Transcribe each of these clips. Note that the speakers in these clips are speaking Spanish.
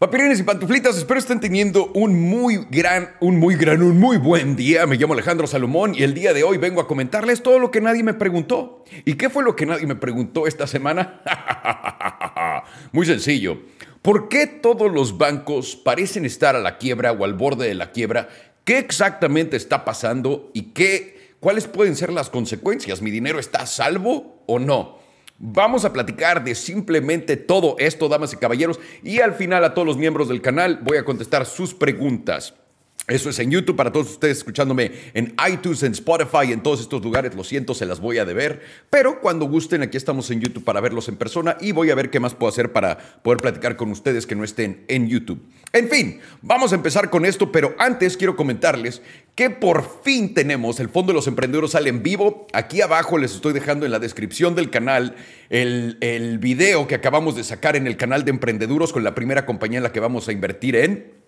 Papirines y pantuflitas, espero estén teniendo un muy gran, un muy gran, un muy buen día. Me llamo Alejandro Salomón y el día de hoy vengo a comentarles todo lo que nadie me preguntó. ¿Y qué fue lo que nadie me preguntó esta semana? muy sencillo. ¿Por qué todos los bancos parecen estar a la quiebra o al borde de la quiebra? ¿Qué exactamente está pasando y qué, cuáles pueden ser las consecuencias? ¿Mi dinero está salvo o no? Vamos a platicar de simplemente todo esto, damas y caballeros, y al final a todos los miembros del canal voy a contestar sus preguntas. Eso es en YouTube para todos ustedes escuchándome en iTunes, en Spotify, en todos estos lugares. Lo siento, se las voy a deber. Pero cuando gusten, aquí estamos en YouTube para verlos en persona y voy a ver qué más puedo hacer para poder platicar con ustedes que no estén en YouTube. En fin, vamos a empezar con esto, pero antes quiero comentarles que por fin tenemos el Fondo de los Emprendedores sale en vivo. Aquí abajo les estoy dejando en la descripción del canal el, el video que acabamos de sacar en el canal de Emprendeduros con la primera compañía en la que vamos a invertir en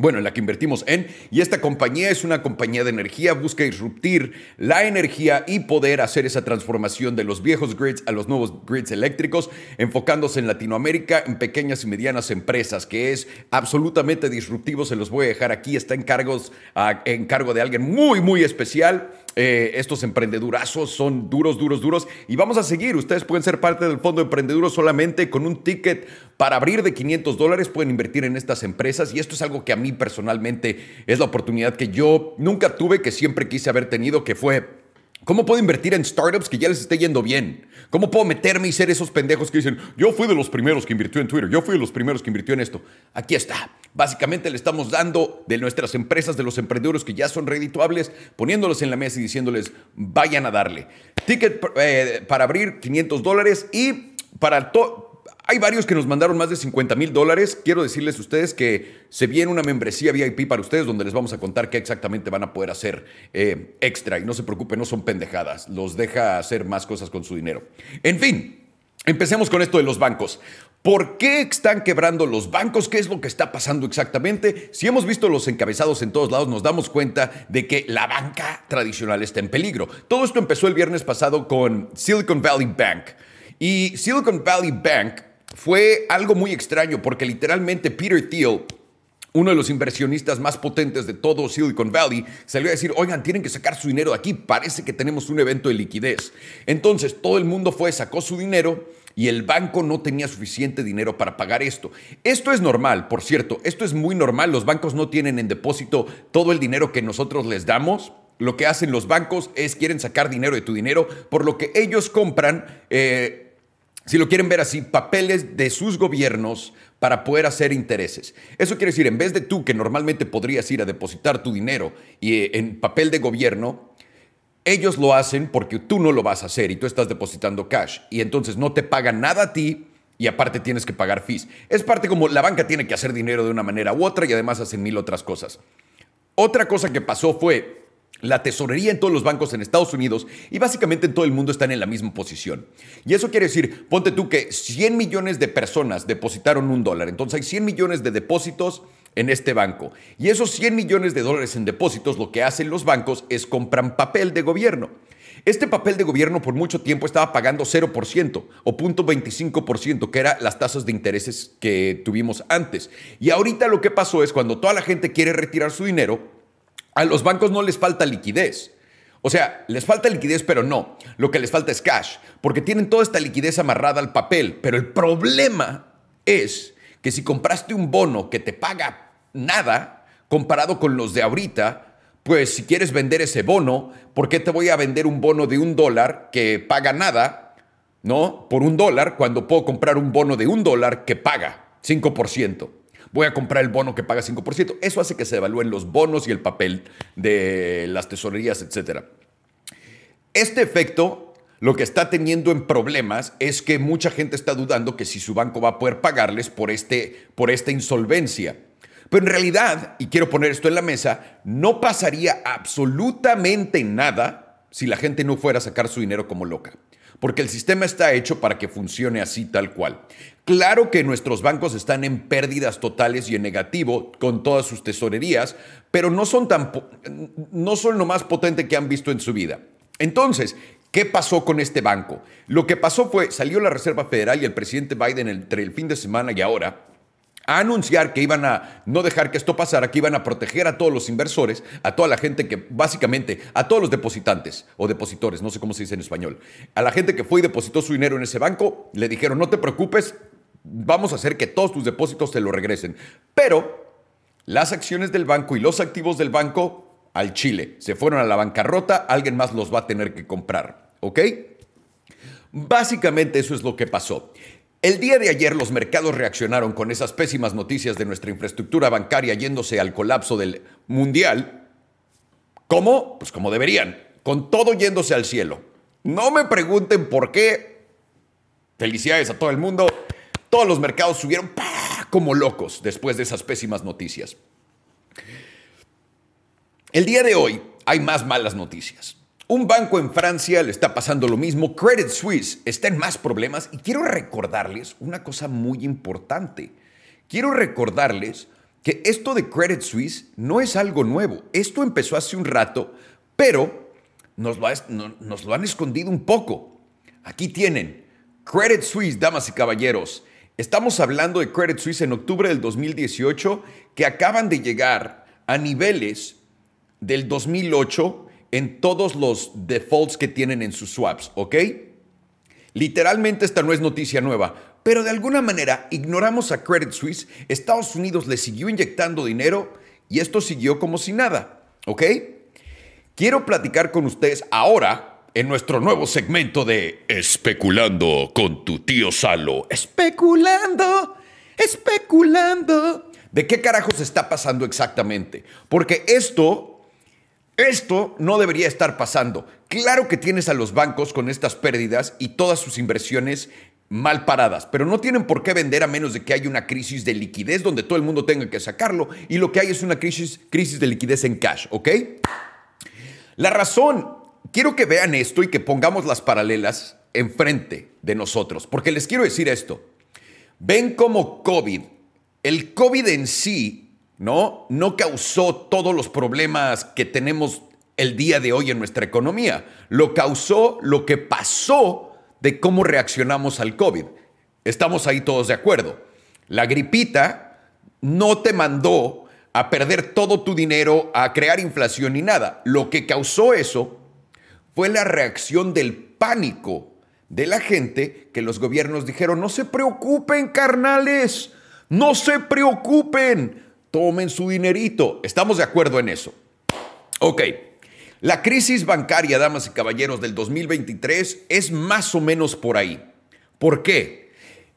bueno, en la que invertimos en, y esta compañía es una compañía de energía, busca disruptir la energía y poder hacer esa transformación de los viejos grids a los nuevos grids eléctricos, enfocándose en Latinoamérica, en pequeñas y medianas empresas, que es absolutamente disruptivo, se los voy a dejar aquí, está en, cargos, ah, en cargo de alguien muy, muy especial. Eh, estos emprendedurazos son duros, duros, duros. Y vamos a seguir. Ustedes pueden ser parte del fondo de emprendeduros solamente con un ticket para abrir de 500 dólares. Pueden invertir en estas empresas. Y esto es algo que a mí personalmente es la oportunidad que yo nunca tuve, que siempre quise haber tenido, que fue ¿Cómo puedo invertir en startups que ya les esté yendo bien? ¿Cómo puedo meterme y ser esos pendejos que dicen, yo fui de los primeros que invirtió en Twitter, yo fui de los primeros que invirtió en esto? Aquí está. Básicamente le estamos dando de nuestras empresas, de los emprendedores que ya son redituables, poniéndolos en la mesa y diciéndoles, vayan a darle. Ticket eh, para abrir 500 dólares y para todo hay varios que nos mandaron más de 50 mil dólares. Quiero decirles a ustedes que se viene una membresía VIP para ustedes donde les vamos a contar qué exactamente van a poder hacer eh, extra. Y no se preocupen, no son pendejadas. Los deja hacer más cosas con su dinero. En fin, empecemos con esto de los bancos. ¿Por qué están quebrando los bancos? ¿Qué es lo que está pasando exactamente? Si hemos visto los encabezados en todos lados, nos damos cuenta de que la banca tradicional está en peligro. Todo esto empezó el viernes pasado con Silicon Valley Bank. Y Silicon Valley Bank fue algo muy extraño porque literalmente Peter Thiel, uno de los inversionistas más potentes de todo Silicon Valley, salió a decir, oigan, tienen que sacar su dinero de aquí, parece que tenemos un evento de liquidez. Entonces todo el mundo fue, sacó su dinero y el banco no tenía suficiente dinero para pagar esto. Esto es normal, por cierto, esto es muy normal, los bancos no tienen en depósito todo el dinero que nosotros les damos. Lo que hacen los bancos es quieren sacar dinero de tu dinero, por lo que ellos compran... Eh, si lo quieren ver así, papeles de sus gobiernos para poder hacer intereses. Eso quiere decir, en vez de tú que normalmente podrías ir a depositar tu dinero y eh, en papel de gobierno, ellos lo hacen porque tú no lo vas a hacer y tú estás depositando cash y entonces no te pagan nada a ti y aparte tienes que pagar fees. Es parte como la banca tiene que hacer dinero de una manera u otra y además hacen mil otras cosas. Otra cosa que pasó fue la tesorería en todos los bancos en Estados Unidos y básicamente en todo el mundo están en la misma posición. Y eso quiere decir, ponte tú que 100 millones de personas depositaron un dólar, entonces hay 100 millones de depósitos en este banco. Y esos 100 millones de dólares en depósitos lo que hacen los bancos es compran papel de gobierno. Este papel de gobierno por mucho tiempo estaba pagando 0% o 0.25%, que eran las tasas de intereses que tuvimos antes. Y ahorita lo que pasó es cuando toda la gente quiere retirar su dinero, a los bancos no les falta liquidez. O sea, les falta liquidez, pero no. Lo que les falta es cash, porque tienen toda esta liquidez amarrada al papel. Pero el problema es que si compraste un bono que te paga nada comparado con los de ahorita, pues si quieres vender ese bono, ¿por qué te voy a vender un bono de un dólar que paga nada, ¿no? Por un dólar, cuando puedo comprar un bono de un dólar que paga 5% voy a comprar el bono que paga 5%. Eso hace que se evalúen los bonos y el papel de las tesorerías, etc. Este efecto lo que está teniendo en problemas es que mucha gente está dudando que si su banco va a poder pagarles por, este, por esta insolvencia. Pero en realidad, y quiero poner esto en la mesa, no pasaría absolutamente nada si la gente no fuera a sacar su dinero como loca porque el sistema está hecho para que funcione así tal cual. Claro que nuestros bancos están en pérdidas totales y en negativo con todas sus tesorerías, pero no son, tan, no son lo más potente que han visto en su vida. Entonces, ¿Qué pasó con este banco? Lo que pasó fue, salió la Reserva Federal y el presidente Biden entre el fin de semana y ahora a anunciar que iban a no dejar que esto pasara, que iban a proteger a todos los inversores, a toda la gente que, básicamente, a todos los depositantes o depositores, no sé cómo se dice en español, a la gente que fue y depositó su dinero en ese banco, le dijeron, no te preocupes, vamos a hacer que todos tus depósitos te lo regresen. Pero las acciones del banco y los activos del banco al Chile, se fueron a la bancarrota, alguien más los va a tener que comprar, ¿ok? Básicamente eso es lo que pasó. El día de ayer los mercados reaccionaron con esas pésimas noticias de nuestra infraestructura bancaria yéndose al colapso del mundial. ¿Cómo? Pues como deberían, con todo yéndose al cielo. No me pregunten por qué. Felicidades a todo el mundo. Todos los mercados subieron como locos después de esas pésimas noticias. El día de hoy hay más malas noticias. Un banco en Francia le está pasando lo mismo. Credit Suisse está en más problemas y quiero recordarles una cosa muy importante. Quiero recordarles que esto de Credit Suisse no es algo nuevo. Esto empezó hace un rato, pero nos lo, han escondido un poco. Aquí tienen Credit Suisse, damas y caballeros. Estamos hablando de Credit Suisse en octubre del 2018 que acaban de llegar a niveles del 2008 en todos los defaults que tienen en sus swaps, ¿ok? Literalmente esta no es noticia nueva, pero de alguna manera ignoramos a Credit Suisse, Estados Unidos le siguió inyectando dinero y esto siguió como si nada, ¿ok? Quiero platicar con ustedes ahora en nuestro nuevo segmento de Especulando con tu tío Salo. Especulando, especulando. ¿De qué carajos está pasando exactamente? Porque esto esto no debería estar pasando. Claro que tienes a los bancos con estas pérdidas y todas sus inversiones mal paradas, pero no tienen por qué vender a menos de que haya una crisis de liquidez donde todo el mundo tenga que sacarlo y lo que hay es una crisis, crisis de liquidez en cash, ¿ok? La razón, quiero que vean esto y que pongamos las paralelas enfrente de nosotros, porque les quiero decir esto. Ven como COVID, el COVID en sí ¿no? No causó todos los problemas que tenemos el día de hoy en nuestra economía. Lo causó lo que pasó de cómo reaccionamos al COVID. Estamos ahí todos de acuerdo. La gripita no te mandó a perder todo tu dinero, a crear inflación ni nada. Lo que causó eso fue la reacción del pánico de la gente que los gobiernos dijeron, no se preocupen, carnales, no se preocupen, tomen su dinerito. ¿Estamos de acuerdo en eso? Ok. La crisis bancaria, damas y caballeros, del 2023 es más o menos por ahí. ¿Por qué?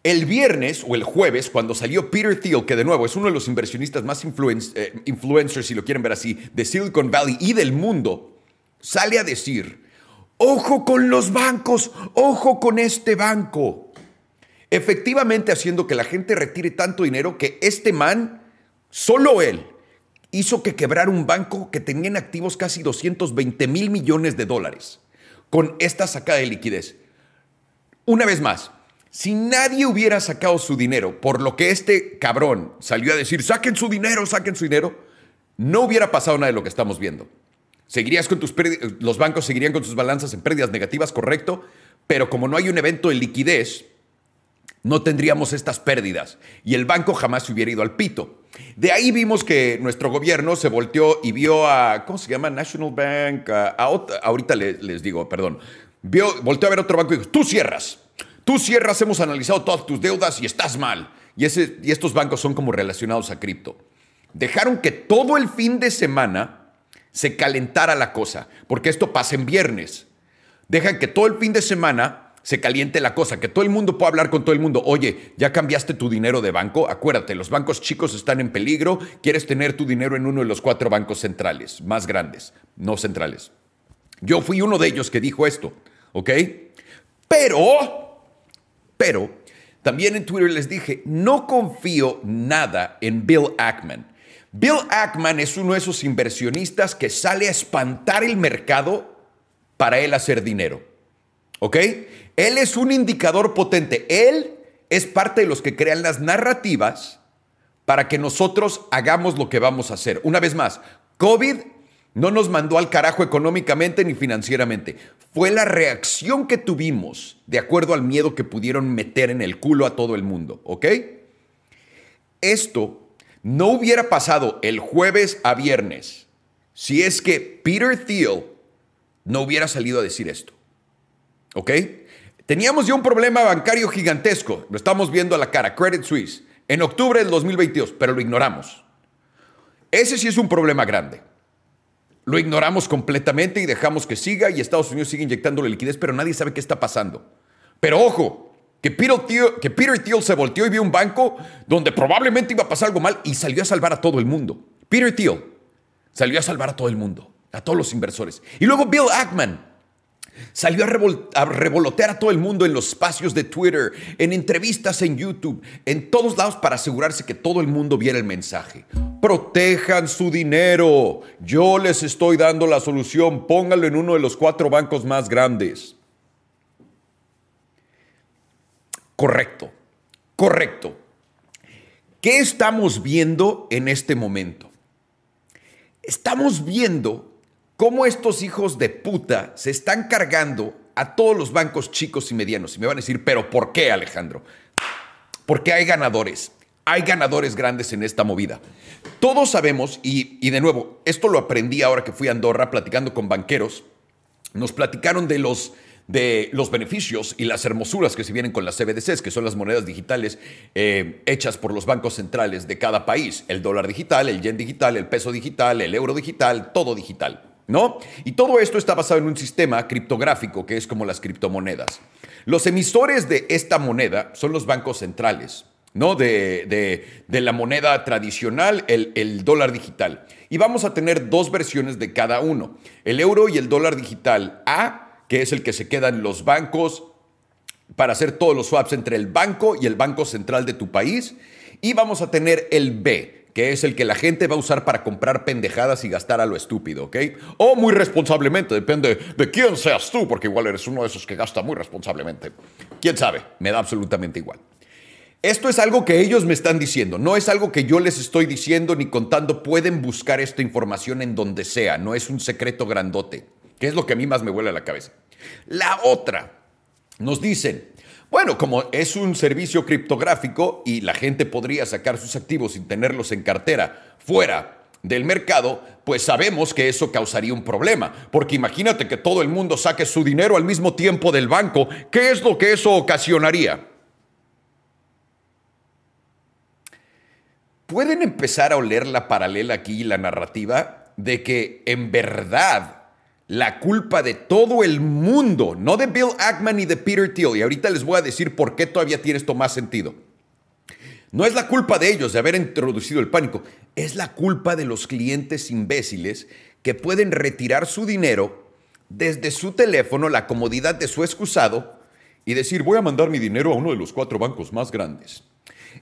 El viernes o el jueves, cuando salió Peter Thiel, que de nuevo es uno de los inversionistas más eh, influencers, si lo quieren ver así, de Silicon Valley y del mundo, sale a decir, ojo con los bancos, ojo con este banco. Efectivamente haciendo que la gente retire tanto dinero que este man Solo él hizo que quebrara un banco que tenía en activos casi 220 mil millones de dólares con esta sacada de liquidez. Una vez más, si nadie hubiera sacado su dinero por lo que este cabrón salió a decir, saquen su dinero, saquen su dinero, no hubiera pasado nada de lo que estamos viendo. Seguirías con tus los bancos seguirían con sus balanzas en pérdidas negativas, correcto, pero como no hay un evento de liquidez, no tendríamos estas pérdidas y el banco jamás se hubiera ido al pito. De ahí vimos que nuestro gobierno se volteó y vio a, ¿cómo se llama? National Bank, ahorita les, digo, perdón, volteó a ver otro banco y dijo, tú cierras, tú cierras, hemos analizado todas tus deudas y estás mal. Y estos bancos son como relacionados a cripto. Dejaron que todo el fin de semana se calentara la cosa, porque esto pasa en viernes. Dejan que todo el fin de semana se caliente la cosa, que todo el mundo pueda hablar con todo el mundo. Oye, ¿ya cambiaste tu dinero de banco? Acuérdate, los bancos chicos están en peligro. Quieres tener tu dinero en uno de los cuatro bancos centrales, más grandes, no centrales. Yo fui uno de ellos que dijo esto, ¿ok? Pero, pero, también en Twitter les dije, no confío nada en Bill Ackman. Bill Ackman es uno de esos inversionistas que sale a espantar el mercado para él hacer dinero. ¿Ok? Él es un indicador potente. Él es parte de los que crean las narrativas para que nosotros hagamos lo que vamos a hacer. Una vez más, COVID no nos mandó al carajo económicamente ni financieramente. Fue la reacción que tuvimos de acuerdo al miedo que pudieron meter en el culo a todo el mundo, ¿ok? esto no hubiera pasado el jueves a viernes si es que Peter Thiel no hubiera salido a decir esto. ¿Ok? Teníamos ya un problema bancario gigantesco, lo estamos viendo a la cara, Credit Suisse, en octubre del 2022, pero lo ignoramos. Ese sí es un problema grande. Lo ignoramos completamente y dejamos que siga y Estados Unidos sigue inyectándole liquidez, pero nadie sabe qué está pasando. Pero ojo, que Peter, Thiel, que Peter Thiel se volteó y vio un banco donde probablemente iba a pasar algo mal y salió a salvar a todo el mundo. Peter Thiel salió a salvar a todo el mundo, a todos los inversores. Y luego Bill Ackman Salió a, revolotear a todo el mundo en los espacios de Twitter, en entrevistas en YouTube, en todos lados para asegurarse que todo el mundo viera el mensaje. Protejan su dinero. Yo les estoy dando la solución. Pónganlo en uno de los cuatro bancos más grandes. Correcto, correcto. ¿Qué estamos viendo en este momento? Estamos viendo cómo estos hijos de puta se están cargando a todos los bancos chicos y medianos. Y me van a decir, pero ¿por qué, Alejandro? Porque hay ganadores. Hay ganadores grandes en esta movida. Todos sabemos, y, y de nuevo, esto lo aprendí ahora que fui a Andorra platicando con banqueros, nos platicaron de los de los beneficios y las hermosuras que se vienen con las CBDCs, que son las monedas digitales eh, hechas por los bancos centrales de cada país. El dólar digital, el yen digital, el peso digital, el euro digital, todo digital. ¿No? Y todo esto está basado en un sistema criptográfico que es como las criptomonedas. Los emisores de esta moneda son los bancos centrales, ¿no? De, la moneda tradicional, el, el, dólar digital. Y vamos a tener dos versiones de cada uno. El euro y el dólar digital A, que es el que se quedan los bancos para hacer todos los swaps entre el banco y el banco central de tu país. Y vamos a tener el B, que es el que la gente va a usar para comprar pendejadas y gastar a lo estúpido, ¿ok? O muy responsablemente, depende de quién seas tú, porque igual eres uno de esos que gasta muy responsablemente. ¿Quién sabe? Me da absolutamente igual. Esto es algo que ellos me están diciendo, no es algo que yo les estoy diciendo ni contando. Pueden buscar esta información en donde sea, no es un secreto grandote, que es lo que a mí más me huele a la cabeza. La otra, nos dicen, bueno, como es un servicio criptográfico y la gente podría sacar sus activos sin tenerlos en cartera fuera del mercado, pues sabemos que eso causaría un problema. Porque imagínate que todo el mundo saque su dinero al mismo tiempo del banco. ¿Qué es lo que eso ocasionaría? ¿Pueden empezar a oler la paralela aquí y la narrativa de que en verdad la culpa de todo el mundo, no de Bill Ackman ni de Peter Thiel. Y ahorita les voy a decir por qué todavía tiene esto más sentido. No es la culpa de ellos de haber introducido el pánico, es la culpa de los clientes imbéciles que pueden retirar su dinero desde su teléfono, la comodidad de su excusado, y decir, voy a mandar mi dinero a uno de los cuatro bancos más grandes.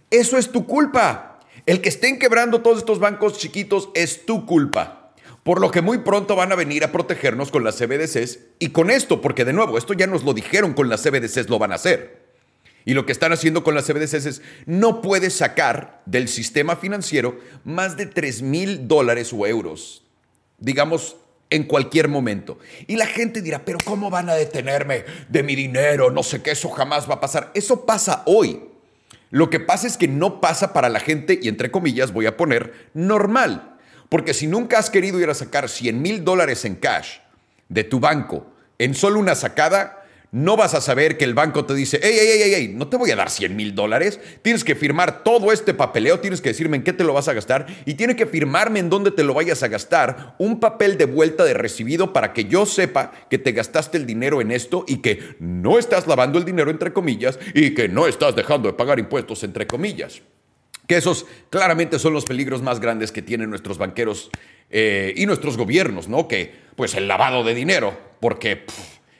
Eso es tu culpa. El que estén quebrando todos estos bancos chiquitos es tu culpa. Por lo que muy pronto van a venir a protegernos con las CBDCs y con esto, porque de nuevo, esto ya nos lo dijeron con las CBDCs, lo van a hacer. Y lo que están haciendo con las CBDCs es, no puedes sacar del sistema financiero más de 3 mil dólares o euros, digamos, en cualquier momento. Y la gente dirá, pero ¿cómo van a detenerme de mi dinero? No sé qué, eso jamás va a pasar. Eso pasa hoy. Lo que pasa es que no pasa para la gente, y entre comillas voy a poner, normal. Porque si nunca has querido ir a sacar 100 mil dólares en cash de tu banco en solo una sacada, no vas a saber que el banco te dice, hey, hey, hey, hey, no te voy a dar 100 mil dólares, tienes que firmar todo este papeleo, tienes que decirme en qué te lo vas a gastar y tiene que firmarme en dónde te lo vayas a gastar, un papel de vuelta de recibido para que yo sepa que te gastaste el dinero en esto y que no estás lavando el dinero entre comillas y que no estás dejando de pagar impuestos entre comillas. Que esos claramente son los peligros más grandes que tienen nuestros banqueros eh, y nuestros gobiernos, ¿no? Que, pues, el lavado de dinero, porque,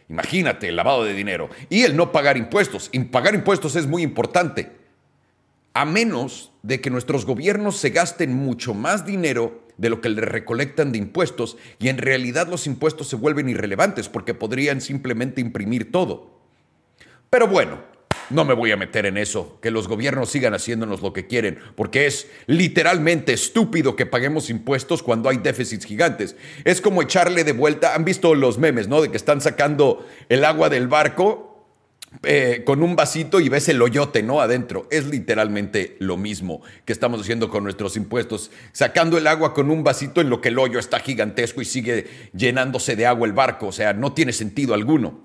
imagínate, el lavado de dinero. Y el no pagar impuestos. Y pagar impuestos es muy importante. A menos de que nuestros gobiernos se gasten mucho más dinero de lo que le recolectan de impuestos y en realidad los impuestos se vuelven irrelevantes porque podrían simplemente imprimir todo. Pero bueno, no me voy a meter en eso, que los gobiernos sigan haciéndonos lo que quieren, porque es literalmente estúpido que paguemos impuestos cuando hay déficits gigantes. Es como echarle de vuelta, han visto los memes, ¿no? De que están sacando el agua del barco eh, con un vasito y ves el hoyote, ¿no? Adentro. Es literalmente lo mismo que estamos haciendo con nuestros impuestos, sacando el agua con un vasito en lo que el hoyo está gigantesco y sigue llenándose de agua el barco. O sea, no tiene sentido alguno.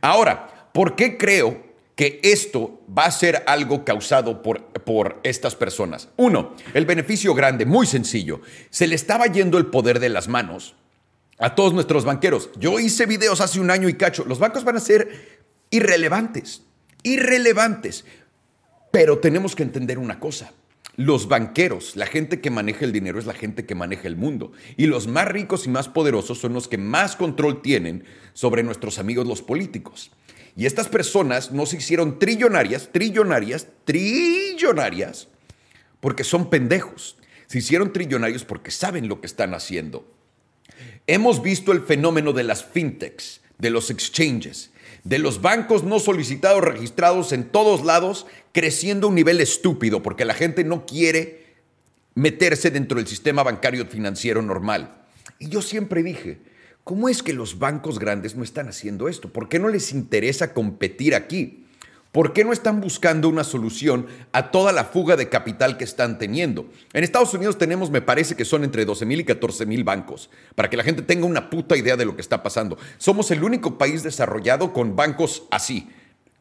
Ahora, ¿por qué creo que esto va a ser algo causado por, por estas personas? Uno, el beneficio grande, muy sencillo. Se le estaba yendo el poder de las manos a todos nuestros banqueros. Yo hice videos hace un año y cacho. Los bancos van a ser irrelevantes, irrelevantes. Pero tenemos que entender una cosa. Los banqueros, la gente que maneja el dinero es la gente que maneja el mundo. Y los más ricos y más poderosos son los que más control tienen sobre nuestros amigos los políticos. Y estas personas no se hicieron trillonarias, trillonarias, trillonarias, porque son pendejos. Se hicieron trillonarios porque saben lo que están haciendo. Hemos visto el fenómeno de las fintechs, de los exchanges, de los bancos no solicitados registrados en todos lados, creciendo a un nivel estúpido, porque la gente no quiere meterse dentro del sistema bancario financiero normal. Y yo siempre dije, ¿cómo es que los bancos grandes no están haciendo esto? ¿Por qué no les interesa competir aquí? ¿Por qué no están buscando una solución a toda la fuga de capital que están teniendo? En Estados Unidos tenemos, me parece que son entre 12 mil y 14 mil bancos, para que la gente tenga una puta idea de lo que está pasando. Somos el único país desarrollado con bancos así.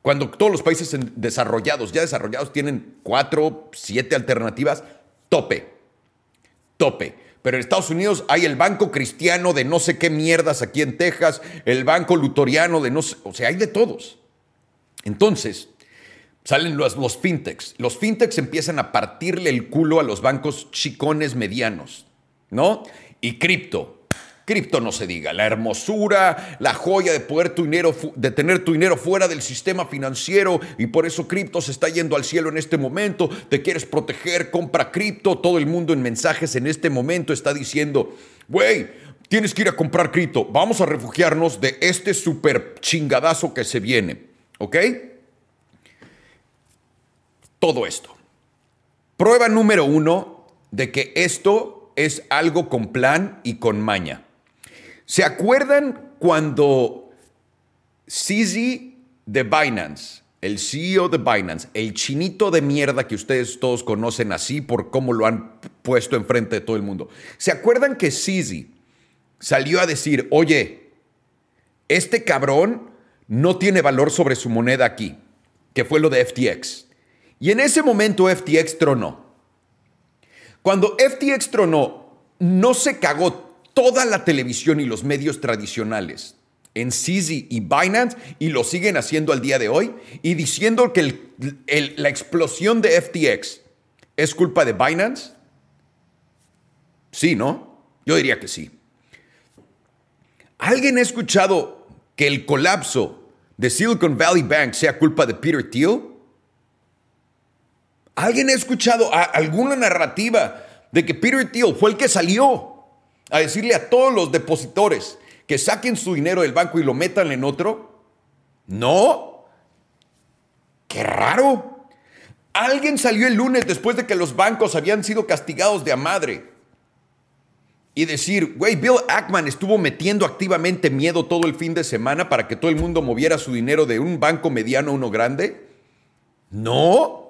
Cuando todos los países desarrollados, ya desarrollados, tienen cuatro, siete alternativas, tope, tope. Pero en Estados Unidos hay el banco cristiano de no sé qué mierdas aquí en Texas, el banco lutoriano de no sé, o sea, hay de todos. Entonces, salen los, los, fintechs. Los fintechs empiezan a partirle el culo a los bancos chicones medianos, ¿no? Y cripto. Cripto no se diga, la hermosura, la joya de poder tu dinero, de tener tu dinero fuera del sistema financiero y por eso cripto se está yendo al cielo en este momento. Te quieres proteger, compra cripto. Todo el mundo en mensajes en este momento está diciendo, güey, tienes que ir a comprar cripto. Vamos a refugiarnos de este super chingadazo que se viene. ¿Ok? Todo esto. Prueba número uno de que esto es algo con plan y con maña. ¿Se acuerdan cuando CZ de Binance, el CEO de Binance, el chinito de mierda que ustedes todos conocen así por cómo lo han puesto enfrente de todo el mundo, ¿se acuerdan que CZ salió a decir, oye, este cabrón no tiene valor sobre su moneda aquí, que fue lo de FTX. Y en ese momento FTX tronó. Cuando FTX tronó, no se cagó toda la televisión y los medios tradicionales en CZ y Binance y lo siguen haciendo al día de hoy y diciendo que la explosión de FTX es culpa de Binance? Sí, ¿no? Yo diría que sí. ¿Alguien ha escuchado que el colapso de Silicon Valley Bank sea culpa de Peter Thiel? ¿Alguien ha escuchado alguna narrativa de que Peter Thiel fue el que salió a decirle a todos los depositores que saquen su dinero del banco y lo metan en otro? No. Qué raro. Alguien salió el lunes después de que los bancos habían sido castigados de a madre y decir, güey, Bill Ackman estuvo metiendo activamente miedo todo el fin de semana para que todo el mundo moviera su dinero de un banco mediano a uno grande? No.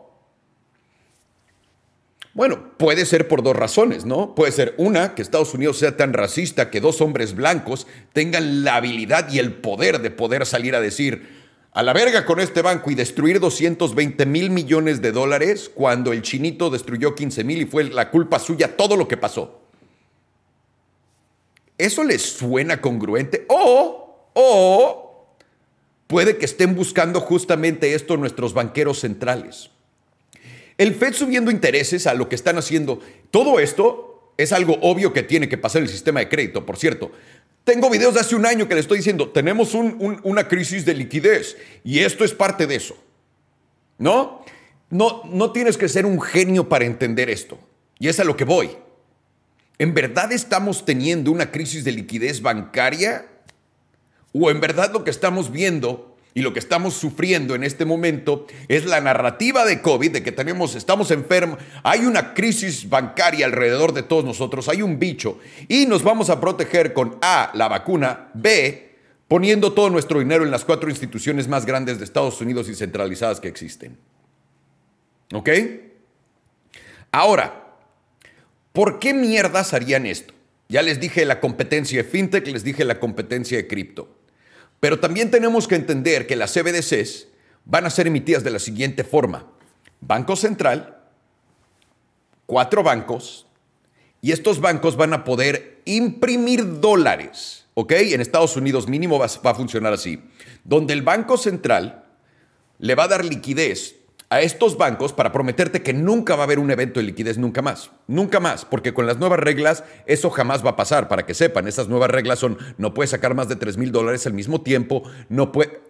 Bueno, puede ser por dos razones, ¿no? Puede ser una, que Estados Unidos sea tan racista que dos hombres blancos tengan la habilidad y el poder de poder salir a decir, a la verga con este banco y destruir 220 mil millones de dólares cuando el chinito destruyó 15 mil y fue la culpa suya todo lo que pasó. ¿Eso les suena congruente? O, o puede que estén buscando justamente esto nuestros banqueros centrales. El Fed subiendo intereses a lo que están haciendo, todo esto es algo obvio que tiene que pasar el sistema de crédito, por cierto. Tengo videos de hace un año que le estoy diciendo, tenemos una crisis de liquidez y esto es parte de eso. ¿No? No, no tienes que ser un genio para entender esto. Y es a lo que voy. ¿En verdad estamos teniendo una crisis de liquidez bancaria? ¿O en verdad lo que estamos viendo y lo que estamos sufriendo en este momento es la narrativa de COVID, de que tenemos, estamos enfermos, hay una crisis bancaria alrededor de todos nosotros, hay un bicho y nos vamos a proteger con A, la vacuna, B, poniendo todo nuestro dinero en las cuatro instituciones más grandes de Estados Unidos y centralizadas que existen. ¿Ok? Ahora, ¿por qué mierdas harían esto? Ya les dije la competencia de fintech, les dije la competencia de cripto. Pero también tenemos que entender que las CBDCs van a ser emitidas de la siguiente forma. Banco Central, cuatro bancos, y estos bancos van a poder imprimir dólares ¿ok? En Estados Unidos mínimo va, a funcionar así, donde el Banco Central le va a dar liquidez a estos bancos para prometerte que nunca va a haber un evento de liquidez, nunca más, nunca más, porque con las nuevas reglas eso jamás va a pasar, para que sepan, esas nuevas reglas son, no puedes sacar más de 3 mil dólares al mismo tiempo, no puede,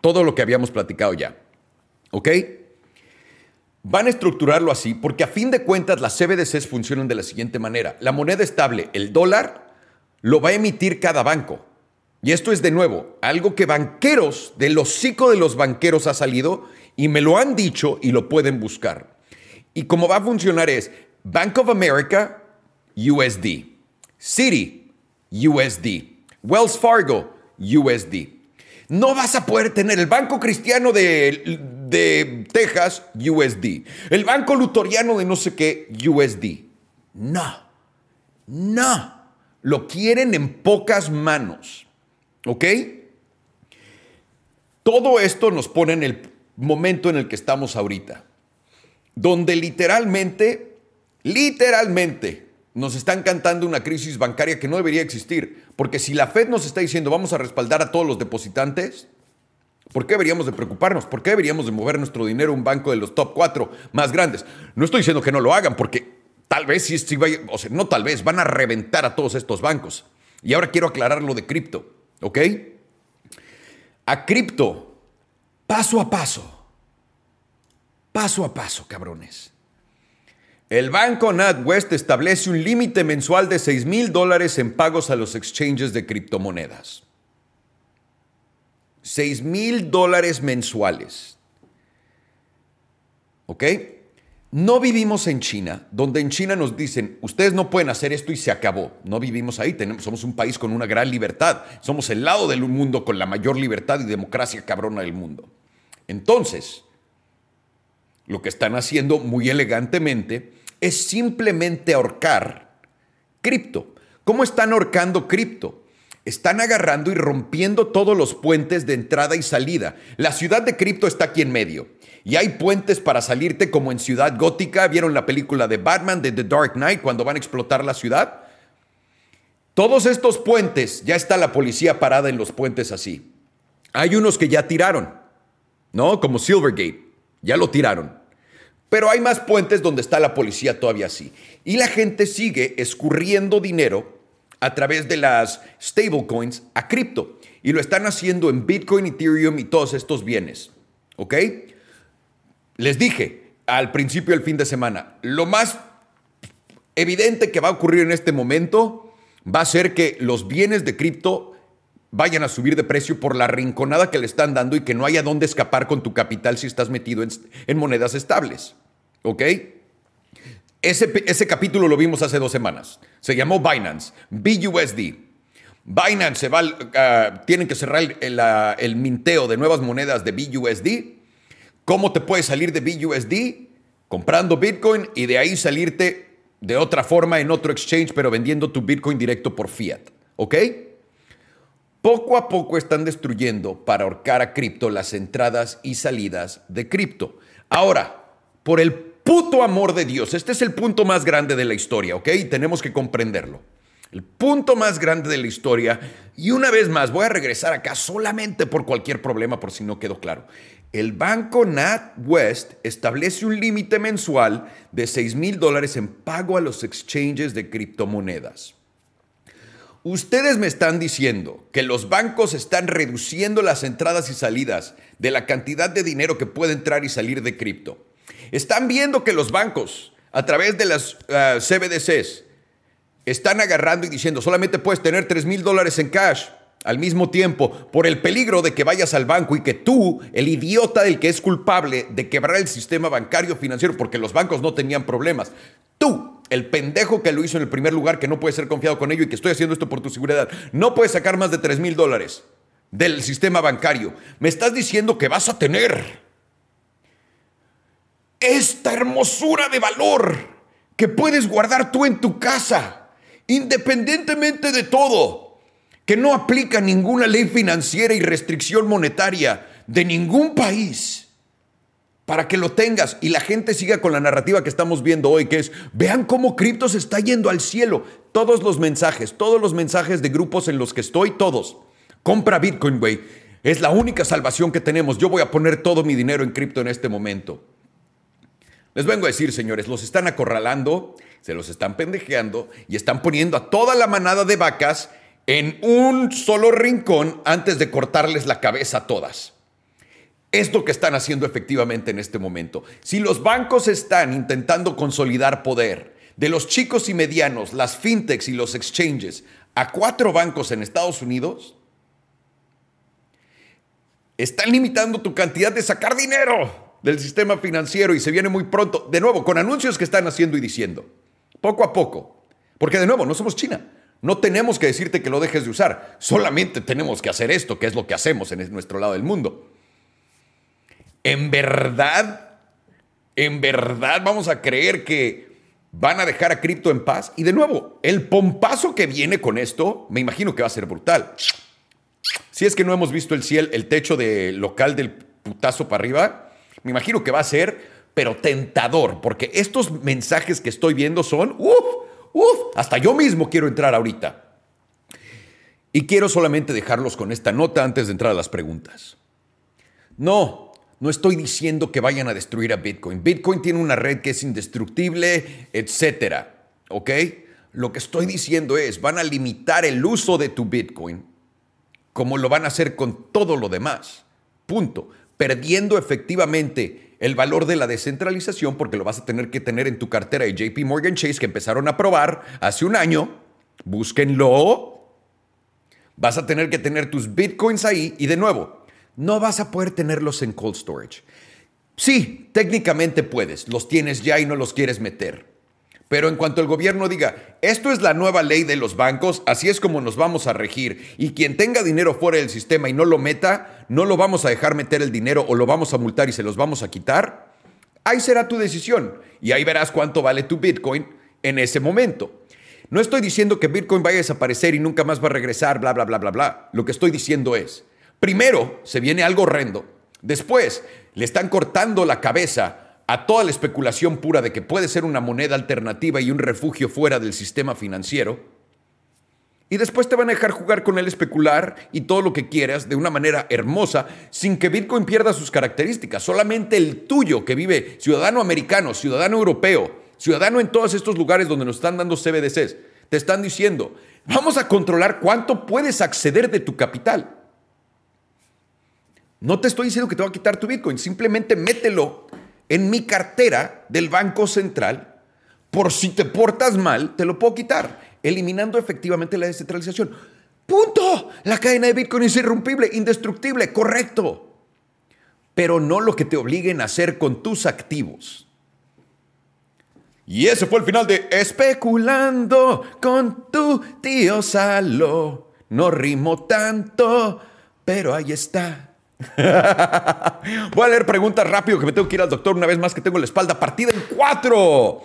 todo lo que habíamos platicado ya, ¿ok? Van a estructurarlo así porque a fin de cuentas las CBDCs funcionan de la siguiente manera, la moneda estable, el dólar, lo va a emitir cada banco. Y esto es de nuevo, algo que banqueros, del hocico de los banqueros ha salido y me lo han dicho y lo pueden buscar. Y cómo va a funcionar es Bank of America, USD. City, USD. Wells Fargo, USD. No vas a poder tener el Banco Cristiano de, de Texas, USD. El Banco Lutoriano de no sé qué, USD. No, no. Lo quieren en pocas manos. ¿Ok? Todo esto nos pone en el momento en el que estamos ahorita, donde literalmente, literalmente, nos están cantando una crisis bancaria que no debería existir. Porque si la Fed nos está diciendo vamos a respaldar a todos los depositantes, ¿por qué deberíamos de preocuparnos? ¿Por qué deberíamos de mover nuestro dinero a un banco de los top 4 más grandes? No estoy diciendo que no lo hagan, porque Tal vez sí, o sea, no tal vez, van a reventar a todos estos bancos. Y ahora quiero aclarar lo de cripto, ¿ok? A cripto, paso a paso, paso a paso, cabrones. El banco NatWest establece un límite mensual de 6 mil dólares en pagos a los exchanges de criptomonedas. 6 mil dólares mensuales. ¿Ok? No vivimos en China, donde en China nos dicen, ustedes no pueden hacer esto y se acabó. No vivimos ahí, somos un país con una gran libertad. Somos el lado del mundo con la mayor libertad y democracia cabrona del mundo. Entonces, lo que están haciendo muy elegantemente es simplemente ahorcar cripto. ¿Cómo están ahorcando cripto? Están agarrando y rompiendo todos los puentes de entrada y salida. La ciudad de cripto está aquí en medio. Y hay puentes para salirte como en Ciudad Gótica. ¿Vieron la película de Batman, de The Dark Knight, cuando van a explotar la ciudad? Todos estos puentes, ya está la policía parada en los puentes así. Hay unos que ya tiraron, ¿no? Como Silvergate, ya lo tiraron. Pero hay más puentes donde está la policía todavía así. Y la gente sigue escurriendo dinero a través de las stablecoins a cripto. Y lo están haciendo en Bitcoin, Ethereum y todos estos bienes. ¿Ok? Les dije al principio del fin de semana, lo más evidente que va a ocurrir en este momento va a ser que los bienes de cripto vayan a subir de precio por la rinconada que le están dando y que no haya dónde escapar con tu capital si estás metido en, monedas estables. ¿Ok? Ese, ese, capítulo lo vimos hace dos semanas. Se llamó Binance, BUSD. Binance se va, uh, tienen que cerrar el, el minteo de nuevas monedas de BUSD ¿Cómo te puedes salir de BUSD? Comprando Bitcoin y de ahí salirte de otra forma en otro exchange, pero vendiendo tu Bitcoin directo por fiat. ¿Ok? Poco a poco están destruyendo para ahorcar a cripto las entradas y salidas de cripto. Ahora, por el puto amor de Dios, este es el punto más grande de la historia, ¿ok? Tenemos que comprenderlo. El punto más grande de la historia, y una vez más voy a regresar acá solamente por cualquier problema, por si no quedó claro el banco NatWest establece un límite mensual de 6 mil dólares en pago a los exchanges de criptomonedas. Ustedes me están diciendo que los bancos están reduciendo las entradas y salidas de la cantidad de dinero que puede entrar y salir de cripto. Están viendo que los bancos, a través de las ah, CBDCs, están agarrando y diciendo solamente puedes tener 3 mil dólares en cash al mismo tiempo, por el peligro de que vayas al banco y que tú, el idiota del que es culpable de quebrar el sistema bancario financiero, porque los bancos no tenían problemas, tú, el pendejo que lo hizo en el primer lugar, que no puede ser confiado con ello y que estoy haciendo esto por tu seguridad, no puedes sacar más de 3 mil dólares. del sistema bancario. Me estás diciendo que vas a tener esta hermosura de valor que puedes guardar tú en tu casa, independientemente de todo, que no aplica ninguna ley financiera y restricción monetaria de ningún país para que lo tengas y la gente siga con la narrativa que estamos viendo hoy, que es, vean cómo cripto se está yendo al cielo. Todos los mensajes, todos los mensajes de grupos en los que estoy, todos. Compra Bitcoin, güey. Es la única salvación que tenemos. Yo voy a poner todo mi dinero en cripto en este momento. Les vengo a decir, señores, los están acorralando, se los están pendejeando y están poniendo a toda la manada de vacas en un solo rincón antes de cortarles la cabeza a todas. Es lo que están haciendo efectivamente en este momento. Si los bancos están intentando consolidar poder de los chicos y medianos, las fintechs y los exchanges a cuatro bancos en Estados Unidos, están limitando tu cantidad de sacar dinero del sistema financiero y se viene muy pronto, de nuevo, con anuncios que están haciendo y diciendo, poco a poco. Porque de nuevo, no somos China. No tenemos que decirte que lo dejes de usar, solamente tenemos que hacer esto, que es lo que hacemos en nuestro lado del mundo. ¿En verdad, en verdad vamos a creer que van a dejar a cripto en paz? Y de nuevo, el pompazo que viene con esto, me imagino que va a ser brutal. Si es que no hemos visto el cielo, el techo de local del putazo para arriba, me imagino que va a ser, pero tentador, porque estos mensajes que estoy viendo son, uff, uff, hasta yo mismo quiero entrar ahorita. Y quiero solamente dejarlos con esta nota antes de entrar a las preguntas. No, no estoy diciendo que vayan a destruir a Bitcoin. Bitcoin tiene una red que es indestructible, etcétera. ¿Ok? Lo que estoy diciendo es, van a limitar el uso de tu Bitcoin como lo van a hacer con todo lo demás. Punto. Perdiendo efectivamente el valor de la descentralización porque lo vas a tener que tener en tu cartera de JP Morgan Chase que empezaron a probar hace un año. Búsquenlo. Vas a tener que tener tus bitcoins ahí y de nuevo, no vas a poder tenerlos en cold storage. Sí, técnicamente puedes, los tienes ya y no los quieres meter. Pero en cuanto el gobierno diga, esto es la nueva ley de los bancos, así es como nos vamos a regir, y quien tenga dinero fuera del sistema y no lo meta, no lo vamos a dejar meter el dinero o lo vamos a multar y se los vamos a quitar, ahí será tu decisión. Y ahí verás cuánto vale tu Bitcoin en ese momento. No estoy diciendo que Bitcoin vaya a desaparecer y nunca más va a regresar, bla, bla, bla, bla, bla. Lo que estoy diciendo es, Primero, se viene algo horrendo. Después, le están cortando la cabeza a toda la especulación pura de que puede ser una moneda alternativa y un refugio fuera del sistema financiero. Y después te van a dejar jugar con él, especular y todo lo que quieras de una manera hermosa, sin que Bitcoin pierda sus características. Solamente el tuyo, que vive ciudadano americano, ciudadano europeo, ciudadano en todos estos lugares donde nos están dando CBDCs, te están diciendo, vamos a controlar cuánto puedes acceder de tu capital. No te estoy diciendo que te voy a quitar tu Bitcoin, simplemente mételo en mi cartera del Banco Central. Por si te portas mal, te lo puedo quitar, eliminando efectivamente la descentralización. Punto. La cadena de Bitcoin es irrumpible, indestructible, correcto. Pero no lo que te obliguen a hacer con tus activos. Y ese fue el final de Especulando con tu tío Salo. No rimo tanto, pero ahí está. Voy a leer preguntas rápido que me tengo que ir al doctor una vez más que tengo la espalda partida en cuatro.